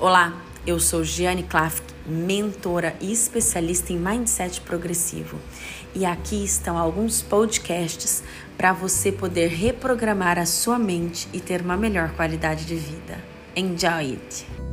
Olá, eu sou Gianni Klafk, mentora e especialista em mindset progressivo. E aqui estão alguns podcasts para você poder reprogramar a sua mente e ter uma melhor qualidade de vida. Enjoy it!